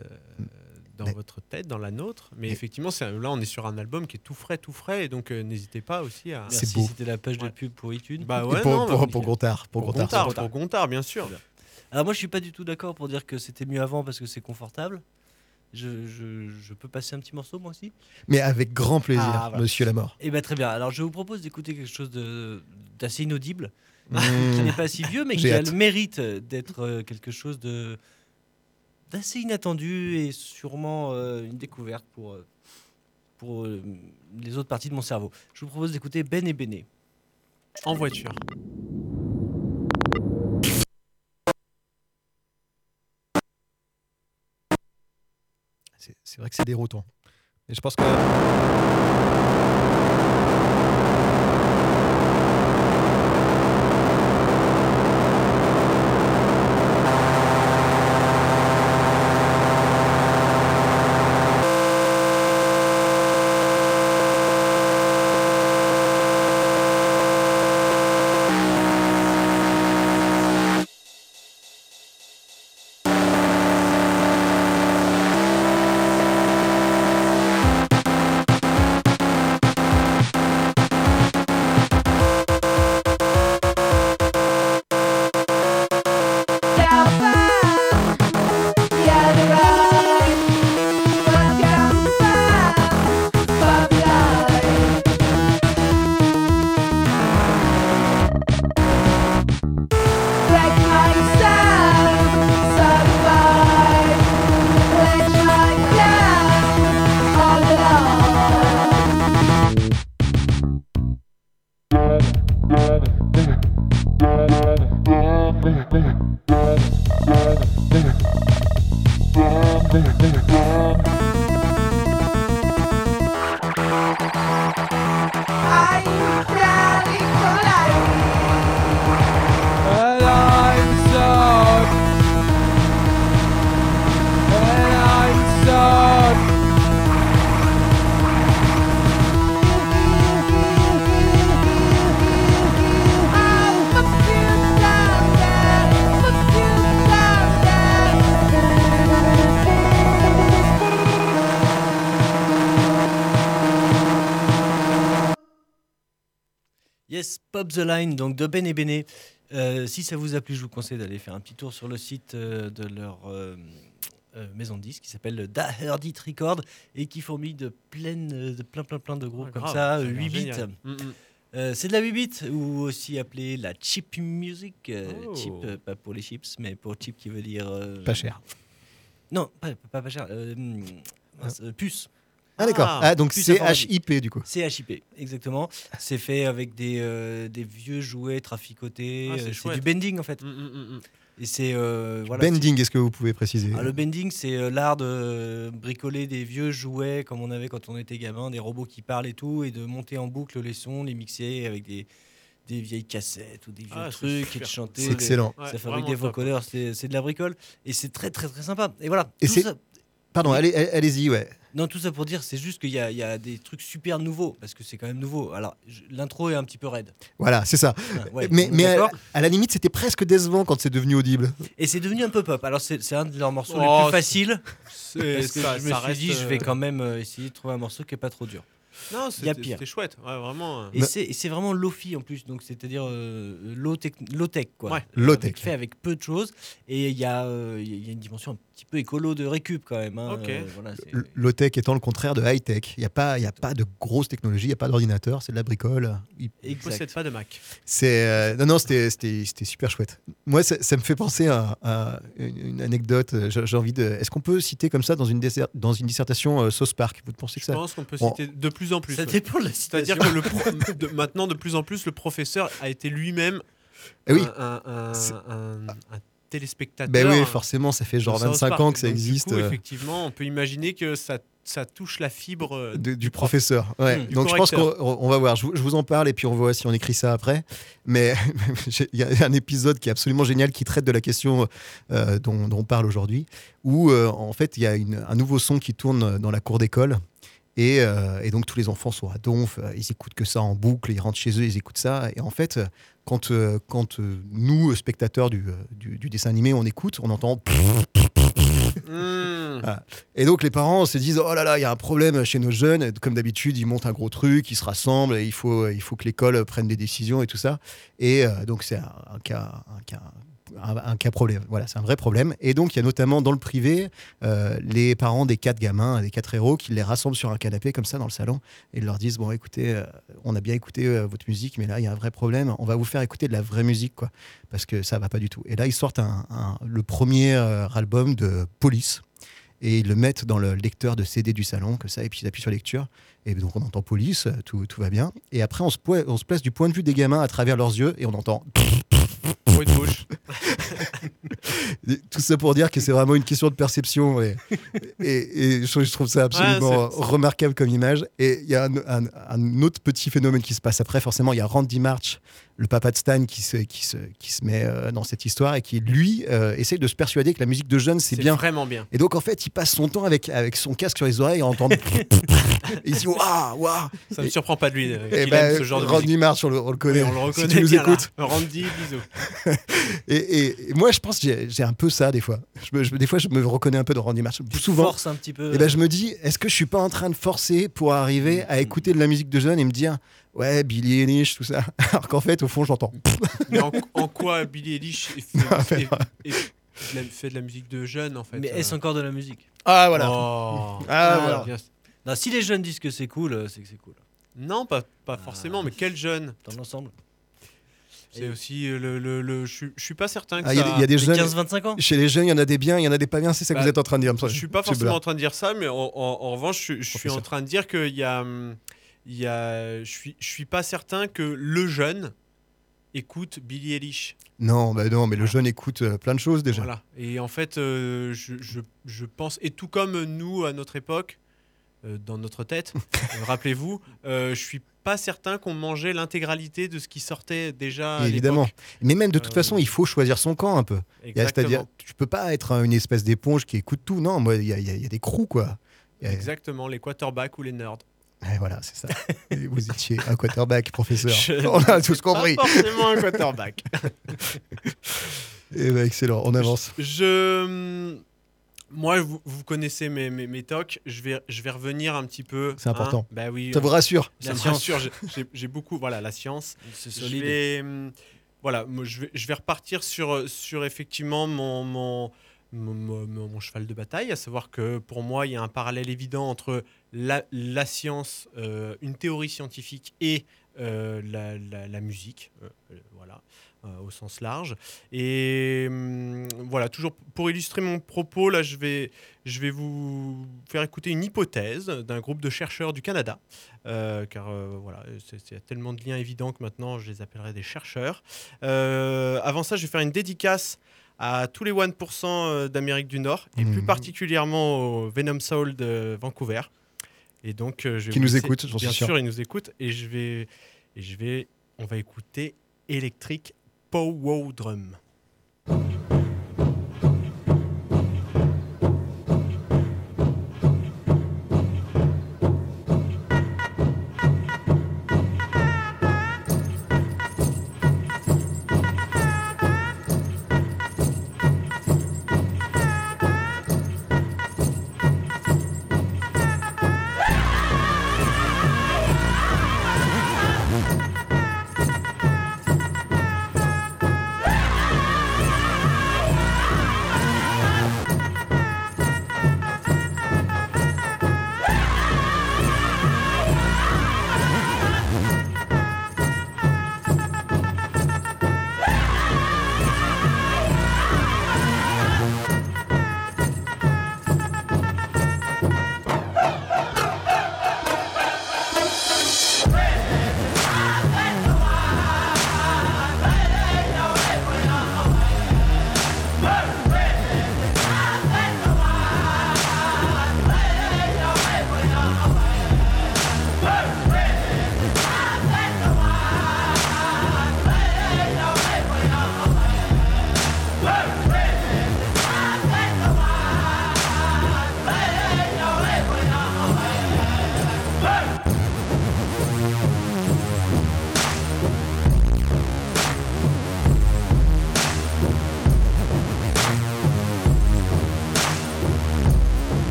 dans Mais- votre tête, dans la nôtre. Mais Mais- effectivement, là, on est sur un album qui est tout frais, tout frais. Et donc, euh, n'hésitez pas aussi à. C'est beau. C'était la page de Ouais. pub pour iTunes. Bah Et ouais, pour, non, pour, bah, pour Gontard, pour pour Gontard, pour Gontard, bien sûr. Alors moi je suis pas du tout d'accord pour dire que c'était mieux avant parce que c'est confortable. Je, je- je peux passer un petit morceau moi aussi Mais avec grand plaisir, Ah, voilà. Monsieur Lamort. Eh bien très bien. Alors je vous propose d'écouter quelque chose d'assez inaudible, Mmh. <laughs> qui n'est pas si vieux mais qui a hâte. le mérite d'être euh, quelque chose de d'assez inattendu et sûrement euh, une découverte pour, euh, pour euh, les autres parties de mon cerveau. Je vous propose d'écouter Ben et Béné. En voiture. C'est vrai que c'est déroutant. Mais je pense que. The Line, donc de Ben et Béné. Euh, si ça vous a plu, je vous conseille d'aller faire un petit tour sur le site euh, de leur euh, euh, maison de disques qui s'appelle Da Heard It Record et qui fourmille de, plein, de plein, plein, plein de groupes Ouais, comme grave, ça, a euh, l'air 8 bits. Mm, mm. Euh, c'est de la 8 bits ou aussi appelée la cheap music. euh, Oh. Cheap, euh, pas pour les chips, mais pour cheap qui veut dire. euh, Pas cher. Non, pas, pas, pas cher. euh, mince, euh, puce. Ah, d'accord. Ah, Ah, donc c'est. HIP du coup. C'est HIP, exactement. C'est fait avec des, euh, des vieux jouets traficotés. Ah, c'est euh, c'est du bending en fait. Mm, mm, mm. Et c'est euh, voilà. Bending, est-ce que vous pouvez préciser Ah, le bending, c'est euh, l'art de bricoler des vieux jouets comme on avait quand on était gamin, des robots qui parlent et tout, et de monter en boucle les sons, les mixer avec des, des vieilles cassettes ou des vieux Ah, trucs et de chanter. C'est excellent. Ouais, ça fabrique des vocodeurs, c'est de la bricole et c'est très très très sympa. Et voilà. Et tout c'est- ça- Pardon, allez- allez-y, ouais. Non, tout ça pour dire, c'est juste qu'il y, a- il y a des trucs super nouveaux parce que c'est quand même nouveau. Alors, l'intro est un petit peu raide. Voilà, c'est ça. Ah, ouais, mais à, la limite, c'était presque décevant quand c'est devenu audible. Et c'est devenu un peu pop. Alors, c'est un de leurs morceaux Oh, les plus c'est- faciles. C'est- Parce que ça- je me suis reste, dit, je vais euh, quand même euh, essayer de trouver un morceau qui est pas trop dur. Non, c'était chouette. Ouais, vraiment. euh. Et c'est et c'est vraiment low-fi en plus, donc c'est-à-dire euh, low, tech- low tech quoi. Ouais. Low Avec- tech. Fait avec peu de choses et il y, euh, y a une dimension un petit peu écolo de récup quand même. hein. Euh, voilà, c'est- L- Low-tech étant le contraire de high-tech. Il n'y a, pas- y a pas de grosse technologie, il n'y a pas d'ordinateur, c'est de la bricole. Il- Il Exact. possède pas de Mac. C'est euh, non non c'était c'était c'était super chouette. Moi ça, ça me fait penser à, à une, anecdote. euh, J'ai envie de. Est-ce qu'on peut citer comme ça dans une dans une dissertation euh, Sauce Park? Vous pensez que Je ça pense qu'on peut Bon. citer de plus en plus. Ça ouais. dépend de la C'est-à-dire situation. que le pro- de- maintenant, de plus en plus, le professeur a été lui-même Eh oui. un, un- C'est- un- un téléspectateur. Ben oui forcément ça fait de genre South 25 Park. ans que ça Donc, du existe coup, euh, effectivement, on peut imaginer que ça, ça touche la fibre euh, de- du professeur. Ouais. Du Donc je pense qu'on va voir. Je, vous- je vous en parle et puis on voit si on écrit ça après. Mais <laughs> il y a un épisode qui est absolument génial qui traite de la question euh, dont, dont on parle aujourd'hui, où euh, en fait il y a une- un nouveau son qui tourne dans la cour d'école. Et, euh, et donc tous les enfants sont à donf, euh, ils écoutent que ça en boucle, ils rentrent chez eux, ils écoutent ça. Et en fait, euh, quand, euh, quand euh, nous, spectateurs du, euh, du, du dessin animé, on écoute, on entend Hmm. et donc les parents se disent oh là là il y a un problème chez nos jeunes. Comme d'habitude ils montent un gros truc ils se rassemblent et il faut il faut que l'école prenne des décisions et tout ça. Et euh, donc c'est un, un cas un cas un, cas problème voilà c'est un vrai problème et donc il y a notamment dans le privé euh, les parents des quatre gamins des quatre héros qui les rassemblent sur un canapé comme ça dans le salon et leur disent bon écoutez euh, on a bien écouté euh, votre musique mais là il y a un vrai problème on va vous faire écouter de la vraie musique quoi parce que ça va pas du tout et là ils sortent un- le premier album de Police et ils le mettent dans le lecteur de CD du salon, que ça, et puis ils appuient sur lecture. Et donc on entend police, tout, tout va bien. Et après, on se place du point de vue des gamins à travers leurs yeux et on entend Bruit de bouche. tout ça pour dire que c'est vraiment une question de perception. Et, et, et je, je trouve ça absolument Ouais, remarquable comme image. Et il y a un, un- un autre petit phénomène qui se passe après. Forcément, il y a Randy March, le papa de Stan, qui se, qui se, qui se met euh, dans cette histoire et qui, lui, euh, essaye de se persuader que la musique de jeunes, c'est C'est bien. vraiment bien. Et donc, en fait, il passe son temps avec, avec son casque sur les oreilles en entendant. <laughs> et il se dit Waouh, waouh Ça ne Et- surprend pas de lui. euh, Et qu'il ben, aime ce genre de Randy musique. March, on le, on le connaît. Oui, on le reconnaît si tu nous bien, là. écoutes. Randy, bisous. <laughs> Et, et- et moi, je pense que j'ai- un peu ça des fois. Je me- je- des fois, je me reconnais un peu dans Randy March. Tu Souvent. forces un petit peu. Et ben, je me dis, est-ce que je suis pas en train de forcer pour arriver à écouter de la musique de jeunes et me dire, ouais, Billy Eilish, tout ça. <laughs> Alors qu'en fait, au fond, j'entends. <laughs> Mais en, en quoi Billy Eilish <laughs> fait, est- est- est de la- fait de la musique de jeune en fait Mais euh. est-ce encore de la musique? Ah, voilà. Oh. Ah, voilà. bien- Non, Si les jeunes disent que c'est cool, euh, c'est que c'est cool. Non, pas, pas Ah. forcément, mais quel jeune? Dans l'ensemble. C'est aussi euh, le. le, le- je, suis- je suis pas certain que Ah, Il y, a ça. des- il y a des jeunes. 15-25 ans? Chez les jeunes, il y en a des biens, il y en a des pas bien. C'est ça que Bah, vous êtes en train de dire. Je suis pas forcément en train de dire ça, mais en, en- en revanche, je, je suis en train de dire qu'il y a, hum, il y a, je suis, je suis pas certain que le jeune écoute Billy Eilish. Non, bah non, mais le jeune écoute euh, plein de choses déjà. Voilà. Et en fait, euh, je, je- je pense, et tout comme nous à notre époque, euh, dans notre tête, <laughs> rappelez-vous, je suis pas certain qu'on mangeait l'intégralité de ce qui sortait déjà. à Évidemment. Mais même de toute façon, il faut choisir son camp un peu. C'est-à-dire, tu peux pas être une espèce d'éponge qui écoute tout. Non, moi, il y y y a des crews, quoi. A- Exactement, les quarterbacks ou les nerds. Ouais, voilà, c'est ça. Et vous étiez un quarterback, <laughs> professeur. Je- <laughs> On a tous compris. Pas forcément un quarterback. <laughs> Eh ben, excellent, on avance. Je, moi, vous, vous connaissez mes, mes, mes talks. Je vais, je vais revenir un petit peu. C'est important. Hein, bah oui. Ça vous rassure Ça La me science. rassure, j'ai- beaucoup. Voilà, la science. C'est Je solide. vais, hum, voilà, moi, je vais, je vais repartir sur, sur effectivement mon, mon, mon, cheval de bataille, à savoir que pour moi, il y a un parallèle évident entre la, science, euh, une théorie scientifique et euh, la, musique, euh, voilà, au sens large. Et hum, voilà, toujours pour illustrer mon propos, là, je vais, je vais vous faire écouter une hypothèse d'un groupe de chercheurs du Canada, car voilà, c'est- tellement de liens évidents que maintenant je les appellerai des chercheurs. Avant ça, je vais faire une dédicace à tous les 1% d'Amérique du Nord, et plus Mhm. particulièrement au Venom Soul de Vancouver. Et donc, euh, je vais Qui nous écoutent, j'en suis Bien sûr. sûr, ils nous écoutent, et je vais, et je vais, on va écouter Electric Pow Drum. Hey!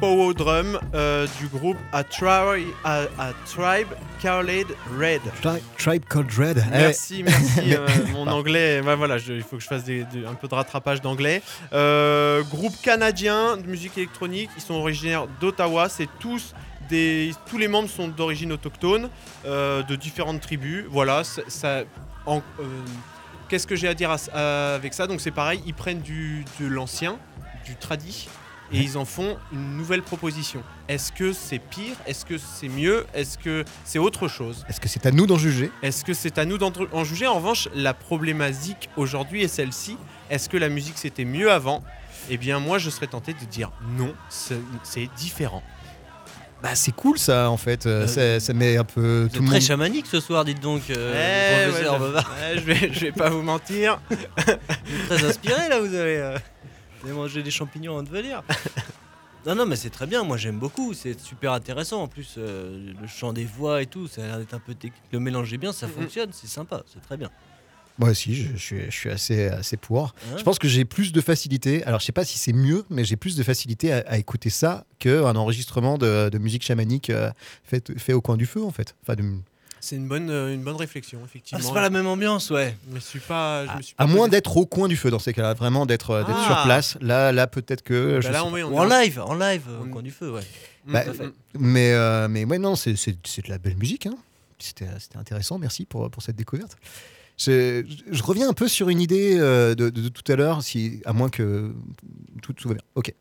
Power Drum euh, du groupe A, Tri- A- A Tribe Called Red. Tri- Tribe Called Red. Eh, Merci, merci. <laughs> Euh, mon anglais, ouais, voilà, je- il faut que je fasse des- un peu de rattrapage d'anglais. Euh, groupe canadien de musique électronique, ils sont originaires d'Ottawa. C'est tous des, tous les membres sont d'origine autochtone, de différentes tribus. Voilà, ça. Qu'est-ce que j'ai à dire à- à- avec ça? Donc c'est pareil, ils prennent du, de l'ancien, du tradi, et ils en font une nouvelle proposition. Est-ce que c'est pire? Est-ce que c'est mieux? Est-ce que c'est autre chose? Est-ce que c'est à nous d'en juger? Est-ce que c'est à nous d'en en juger? En revanche, la problématique aujourd'hui est celle-ci. Est-ce que la musique c'était mieux avant? Eh bien, moi, je serais tenté de dire non, c'est différent. Bah c'est cool ça en fait. Euh, Euh, ça, ça met un peu tout le très monde. chamanique ce soir, dites donc, euh, Eh, professeur ouais, Bavard. ouais, je, vais, je vais pas vous mentir. <laughs> Vous êtes très inspiré là, vous avez, euh, vous avez mangé des champignons avant de venir. Non, non, mais c'est très bien, moi j'aime beaucoup, c'est super intéressant. En plus, euh, le chant des voix et tout, ça a l'air d'être un peu technique. Le mélanger bien, ça fonctionne, c'est sympa, c'est très bien. Moi aussi, je, je suis, je suis assez, assez pour. Hein Je pense que j'ai plus de facilité. Alors, je sais pas si c'est mieux, mais j'ai plus de facilité à, à écouter ça qu'un enregistrement de, de musique chamanique euh, fait, fait au coin du feu, en fait. Enfin, de- C'est une bonne, euh, une bonne réflexion, Ah, effectivement. c'est pas la même ambiance, ouais. Je me suis pas. Je me suis à moins d'être au coin du feu dans ces cas-là, vraiment d'être euh, Ah. sur place. Là, là peut-être que. Bah je là, on met- on est en live, en live, euh, au On- coin du feu, ouais. Mm, Bah, mm, mm. Mais, euh, mais ouais, non, c'est de la belle musique. hein. C'était c'était intéressant. Merci pour, pour cette découverte. Je, je reviens un peu sur une idée euh, de, de- de tout à l'heure, si, à moins que tout, tout va bien. Ok.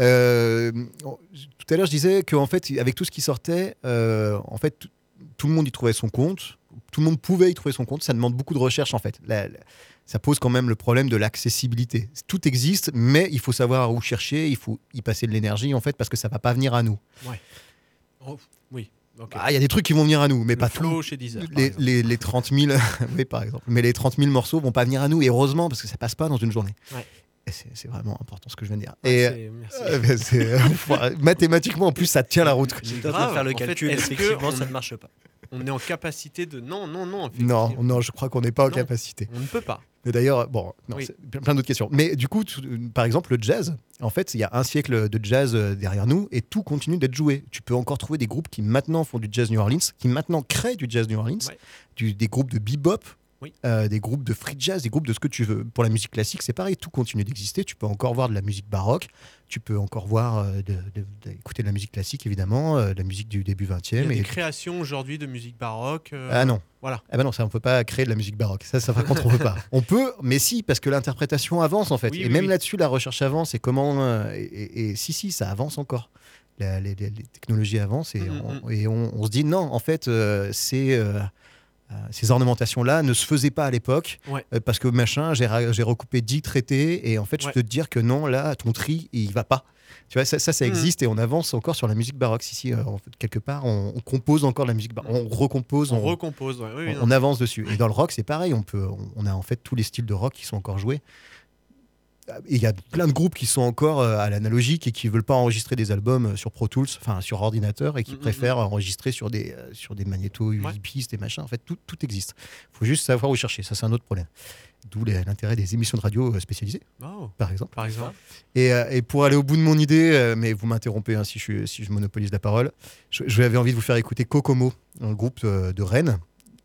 Euh, tout à l'heure, je disais qu'en fait, avec tout ce qui sortait, euh, en fait, tout- le monde y trouvait son compte. Tout le monde pouvait y trouver son compte. Ça demande beaucoup de recherche, en fait. La- la- ça pose quand même le problème de l'accessibilité. Tout existe, mais il faut savoir où chercher, il faut y passer de l'énergie, en fait, parce que ça va pas venir à nous. Oh, oui. Ah, il y a des trucs qui vont venir à nous, mais Le pas flow tout. chez Deezer. Les, exemple. les, les 30 000, <laughs> oui, par exemple. Mais les 30 000 morceaux vont pas venir à nous, et heureusement, parce que ça passe pas dans une journée. Ouais. C'est vraiment important ce que je viens de dire. Ouais, et merci. euh, <laughs> enfin, <laughs> mathématiquement, en plus, ça tient la route. De grave. faire le En fait, calcul, est-ce que effectivement, on- ça ne marche pas. On est en capacité de. Non, non, non. Non, non, je crois qu'on n'est pas en Non. capacité. On ne peut pas. Mais d'ailleurs, bon, non, Oui. plein d'autres questions. Mais du coup, par exemple, le jazz, en fait, il y a un siècle de jazz euh, derrière nous et tout continue d'être joué. Tu peux encore trouver des groupes qui maintenant font du jazz New Orleans, qui maintenant créent du jazz New Orleans, Ouais. du- des groupes de bebop, Oui. euh, des groupes de free jazz, des groupes de ce que tu veux. Pour la musique classique, c'est pareil, tout continue d'exister. Tu peux encore voir de la musique baroque, tu peux encore voir, euh, de, de- la musique classique, évidemment, euh, de la musique du début 20e. Il y a et- des créations aujourd'hui de musique baroque. ah non. Voilà. Ah bah non, ça on peut pas créer de la musique baroque. Ça, ça par contre on peut pas. On peut, mais si parce que l'interprétation avance en fait. Oui, et oui, même là-dessus, la recherche avance et comment et, et- et si si, ça avance encore. La- les, technologies avancent et, Mm, on, et on, on se dit non, en fait, euh, c'est euh, ces ornementations-là ne se faisaient pas à l'époque Ouais. euh, parce que machin, j'ai recoupé 10 traités et en fait, je Ouais. peux te dire que non, là, ton tri, il va pas. Tu vois, ça, ça, ça Mhm. existe et on avance encore sur la musique baroque. Si, si, euh, en fait, quelque part, on, on compose encore la musique baroque. On recompose, On on, recompose. ouais, oui, on, on avance dessus. Et dans le rock, c'est pareil. On, peut, on a en fait tous les styles de rock qui sont encore joués. Il y a plein de groupes qui sont encore euh, à l'analogique et qui veulent pas enregistrer des albums euh, sur Pro Tools, enfin sur ordinateur, et qui Mm, mm, préfèrent enregistrer sur des, euh, sur des magnétos, Ouais. des machins. En fait, tout, tout existe. Il faut juste savoir où chercher. Ça, c'est un autre problème. D'où l'intérêt des émissions de radio spécialisées, Oh, par exemple. par exemple. Et, et pour aller au bout de mon idée, mais vous m'interrompez hein, si, je, si je monopolise la parole, je, je avais envie de vous faire écouter Kokomo, un groupe de Rennes,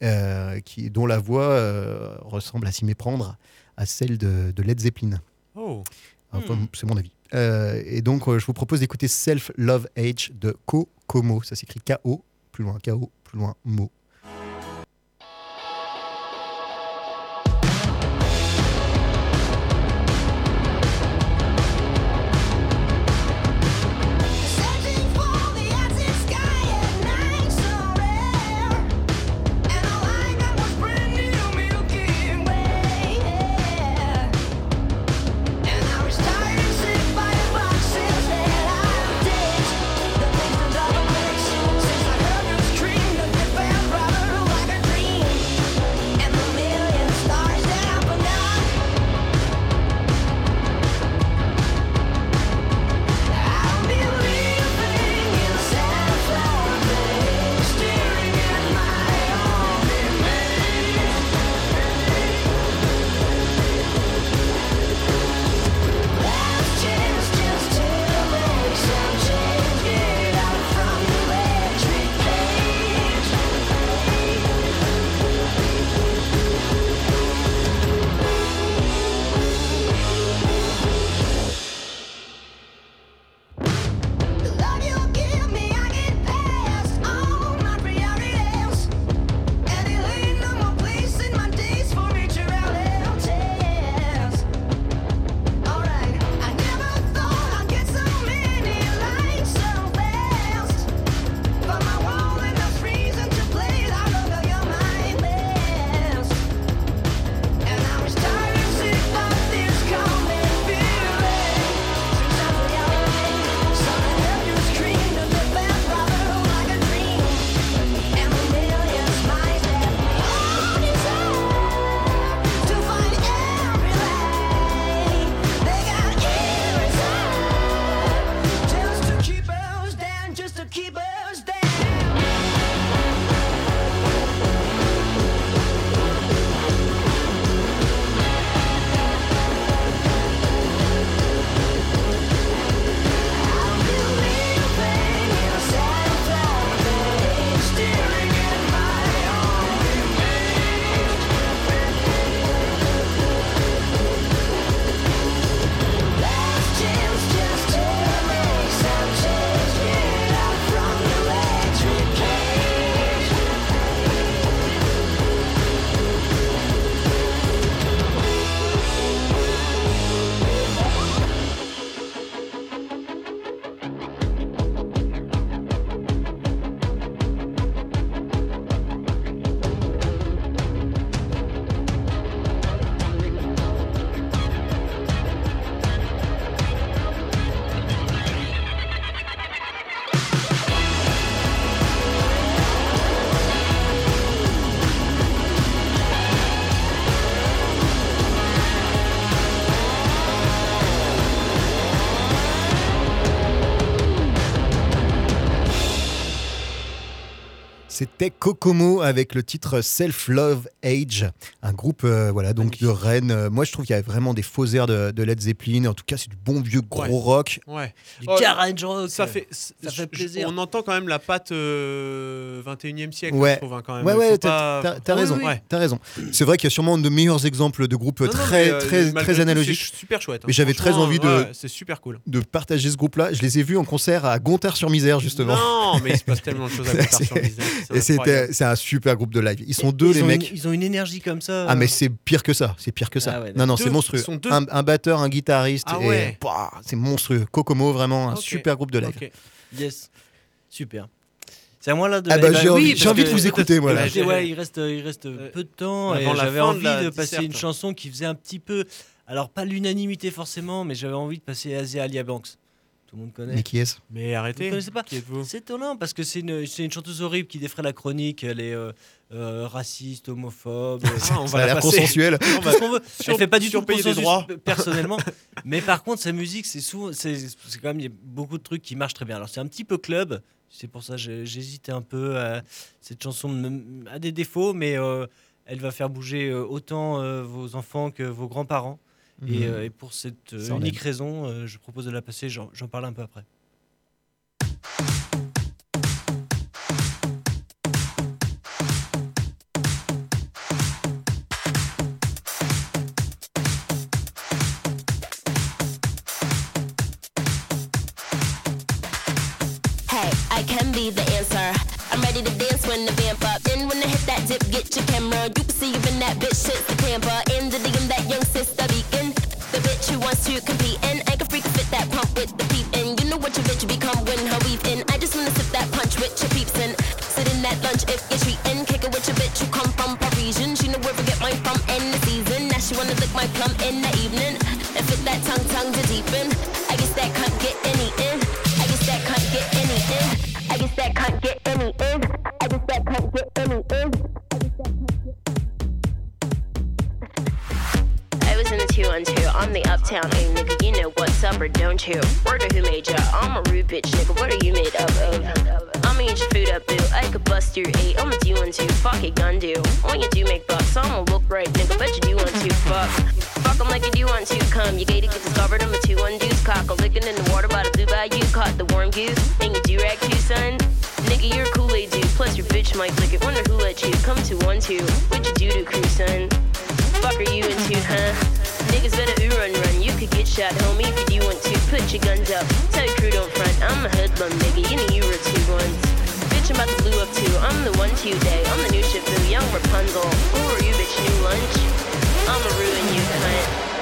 euh, qui, dont la voix euh, ressemble à s'y méprendre à celle de, de Led Zeppelin. Oh. Enfin, Hmm. C'est mon avis. Euh, et donc, euh, je vous propose d'écouter Self Love Age de Kokomo. Ça s'écrit K-O, plus loin K-O, plus loin Mo. C'était Kokomo avec le titre Self Love Age, un groupe euh, voilà donc de Rennes. Euh, Moi je trouve qu'il y a vraiment des faux airs de, de Led Zeppelin. En tout cas c'est du bon vieux gros Ouais. rock. Ouais. Du Oh, garage rock. Ça fait, ça fait plaisir. On entend quand même la patte euh, 21e siècle, Ouais. je trouve, hein, quand même. Ouais ouais, t'as Oui, raison, oui. Ouais. t'as raison. C'est vrai qu'il y a sûrement de meilleurs exemples de groupes Non, non, très mais, euh, très très analogiques. C'est super chouette. hein. Mais j'avais très envie de- c'est super cool. De partager ce groupe-là, je les ai vus en concert à Gontard-sur-Misère justement. Non, mais il se passe tellement de choses à <laughs> Gontard sur Misère, c'est Et c'était c'est un super groupe de live. Ils sont deux Ils les ont mecs. une- ils ont une énergie comme ça. Ah mais euh, c'est pire que ça, c'est pire que ça. Ah ouais, non non, Deux, c'est monstrueux. ils sont deux. Un, un batteur, un guitariste Ah et ouais. bah, c'est monstrueux. Kokomo vraiment un super groupe de live. Yes. Super. C'est à moi là de. Ah bah, j'ai envie- oui, j'ai parce envie de vous écouter, moi, là. Écoutez, ouais, il reste, il reste peu de temps et avant la j'avais de envie la de passer une chanson qui faisait un petit peu. Alors, pas l'unanimité forcément, mais j'avais envie de passer Asia Alia Banks. Tout le monde connaît. Mais qui est-ce? Mais Vous arrêtez. connaissez pas Qui êtes-vous? C'est étonnant parce que c'est une, c'est une chanteuse horrible qui défrait la chronique. Elle est euh, euh, raciste, homophobe. euh, Ah, on Ça va a la l'air passer. consensuel. <laughs> On va- veut. Sur- Elle fait pas du tout le surpayer des droits. p- personnellement. <laughs> mais par contre, sa musique, c'est souvent, c'est c'est quand même il y a beaucoup de trucs qui marchent très bien. Alors c'est un petit peu club. C'est pour ça que j'hésitais un peu. euh, cette chanson a des défauts, mais euh, elle va faire bouger euh, autant euh, vos enfants que vos grands-parents. Et, Mhm. euh, et pour cette euh, unique aime. raison, euh, je propose de la passer. J'en parle un peu après. Hey, I can be the answer. I'm ready to dance when the vamp up. Then when I hit that dip, get your camera. You can see even that bitch shit's the camper. In Lick it. Wonder who let you come to one two. What you do to crew, son? Fuck are you into, huh? Niggas better ooh run run. You could get shot, homie, if you want to. Put your guns up. Tell your crew don't front. I'm a hoodlum, nigga. You know you were two ones. Bitch, I'm about to blue up too. I'm the one two day. I'm the new boo, young Rapunzel. Who are you, bitch? New lunch? I'ma ruin you, cunt.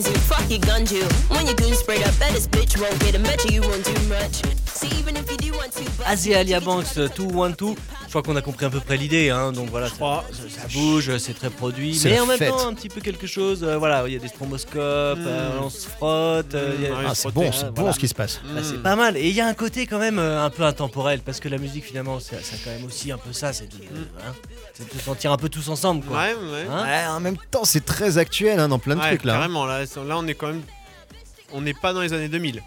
The 212. Fuck you. When your goon sprayed up, bet this bitch won't get him. Bet you, you won't do much. Asia Alia Banks, 212. Je crois qu'on a compris à peu près l'idée, hein, donc voilà, ça, ça- ça bouge, c'est très produit, mais en même fête. temps un petit peu quelque chose. euh, voilà, il y a des stromboscopes, euh, on se frotte. euh, il y a- Ouais, Ah, c'est bon, c'est hein, bon voilà. ce qui se passe. Bah, c'est pas mal. Et il y a un côté quand même euh, un peu intemporel, parce que la musique finalement, c'est c'est quand même aussi un peu ça, c'est de, hein, c'est de se sentir un peu tous ensemble, quoi. Ouais, ouais. Hein Ouais, en même temps, c'est très actuel hein, dans plein de Ouais, trucs là. Carrément, là, là, on est quand même. On n'est pas dans les années 2000.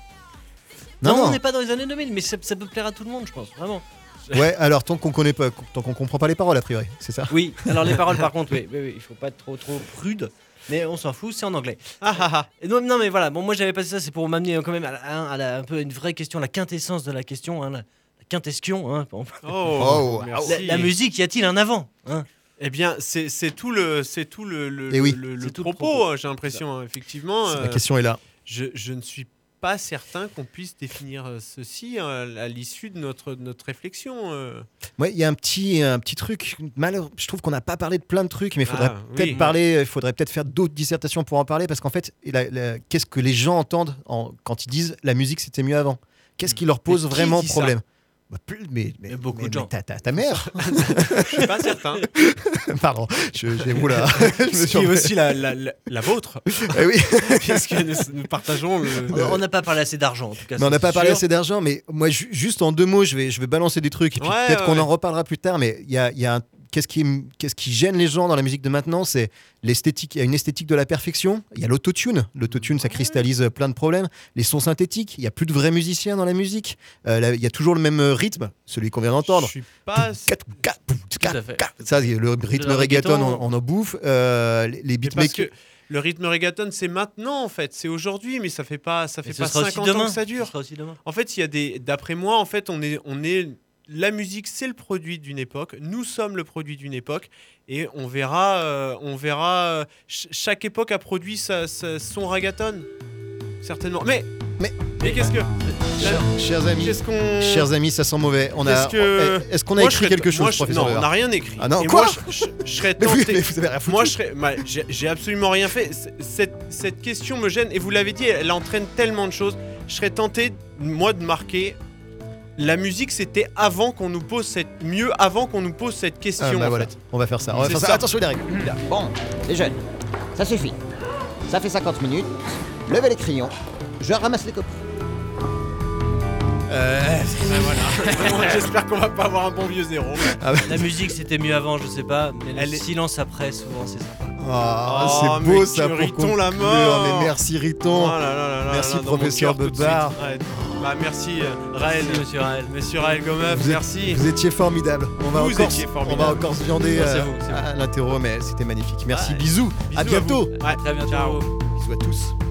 Non, Non, on non. n'est pas dans les années 2000, mais ça, ça peut plaire à tout le monde, je pense, vraiment. <laughs> Ouais, alors tant qu'on connaît pas, tant qu'on comprend pas les paroles a priori, c'est ça? Oui, alors les <laughs> paroles par contre, oui, oui, oui, il faut pas être trop trop prude, mais on s'en fout, c'est en anglais. Ah ah ah. Et donc, non, mais voilà, bon, moi j'avais passé ça, c'est pour m'amener euh, quand même à, hein, à la- un peu une vraie question, la quintessence de la question, hein, la, la quintestion. Hein. Oh, <laughs> Oh, merci. la, la musique, y a-t-il un avant hein? Eh bien, c'est tout le, c'est tout le, le, Eh oui. le- le C'est tout le propos, propos. j'ai l'impression, effectivement. La euh, question est là. je, je ne suis pas certain qu'on puisse définir euh, ceci euh, à l'issue de notre, de notre réflexion. euh. Ouais, il y a un petit, un petit truc. Malheureux, je trouve qu'on n'a pas parlé de plein de trucs, mais il faudrait Ah, peut-être oui. parler. Il faudrait peut-être faire d'autres dissertations pour en parler, parce qu'en fait, qu'est-ce que les gens entendent en- quand ils disent la musique c'était mieux avant? Qu'est-ce qui leur pose Mais vraiment problème? Mais, mais, Mais beaucoup mais- de gens. Ta, ta- ta mère <laughs> Je suis pas certain. <laughs> Pardon, je, j'ai oula. <laughs> je me suis qui aussi la, la, la, la vôtre, Eh oui. puisque nous, nous partageons le. On- n'a pas parlé assez d'argent, en tout cas. Mais on n'a pas parlé assez d'argent, mais moi, ju- juste en deux mots, je vais, je vais balancer des trucs, et puis Ouais, peut-être ouais, qu'on ouais. en reparlera plus tard, mais il y a, il y a un- Qu'est-ce qui, m- qu'est-ce qui gêne les gens dans la musique de maintenant C'est l'esthétique. Il y a une esthétique de la perfection. Il y a l'autotune. L'autotune, ça cristallise plein de problèmes. Les sons synthétiques. Il n'y a plus de vrais musiciens dans la musique. Euh, là, il y a toujours le même euh, rythme, celui qu'on vient d'entendre. Je suis pas. Ça, le rythme Le reggaeton, reggaeton. on, on en bouffe. Euh, les beatmakers. le rythme reggaeton, c'est maintenant en fait, c'est aujourd'hui, mais ça fait pas, ça fait pas sera aussi 50 ans que ça dure. En fait, il y a des. D'après moi, en fait, on est, on est. La musique, c'est le produit d'une époque. Nous sommes le produit d'une époque, et on verra, euh, on verra. euh, ch- chaque époque a produit sa- sa- son reggaeton, certainement. Mais, Mais- mais qu'est-ce que, Chers, chers amis, chers amis, ça sent mauvais. On a. Que- Est-ce qu'on a Moi, écrit quelque chose, moi, Non, on n'a rien écrit. Ah non, Et quoi moi, je, je- je serais <laughs> Mais, vous- tenté. mais vous avez rien foutu. Moi, je serais. bah, j'ai absolument rien fait. Cette question me gêne et vous l'avez dit, elle entraîne tellement de choses. Je serais tenté, moi, de marquer. La musique, c'était avant qu'on nous pose cette mieux avant qu'on nous pose cette question. Ah, bah en voilà, fait. on va faire ça. On va faire ça. ça. Attention les règles. Bon, les jeunes, ça suffit. Ça fait 50 minutes. Levez les crayons. Je ramasse les copies. Euh, voilà. <laughs> J'espère qu'on va pas avoir un bon vieux zéro. La musique, c'était mieux avant, je sais pas. Mais Elle le est- silence après, souvent, c'est sympa. Ah, Oh, c'est beau mais ça pour Riton la mort. Mais merci Riton. Oh là là là là Merci, professeur Bebard. Ouais. Bah, merci euh, Raël, Merci, monsieur Raël. monsieur Raël Gomeuf, Vous êtes- merci. Vous étiez formidable. On va Vous encore, étiez on formidable. va encore se viander euh, à à l'interro, mais c'était magnifique. Merci, Ouais. bisous. Bisous à bientôt. Ouais, Très bientôt. ciao. Bisous à tous.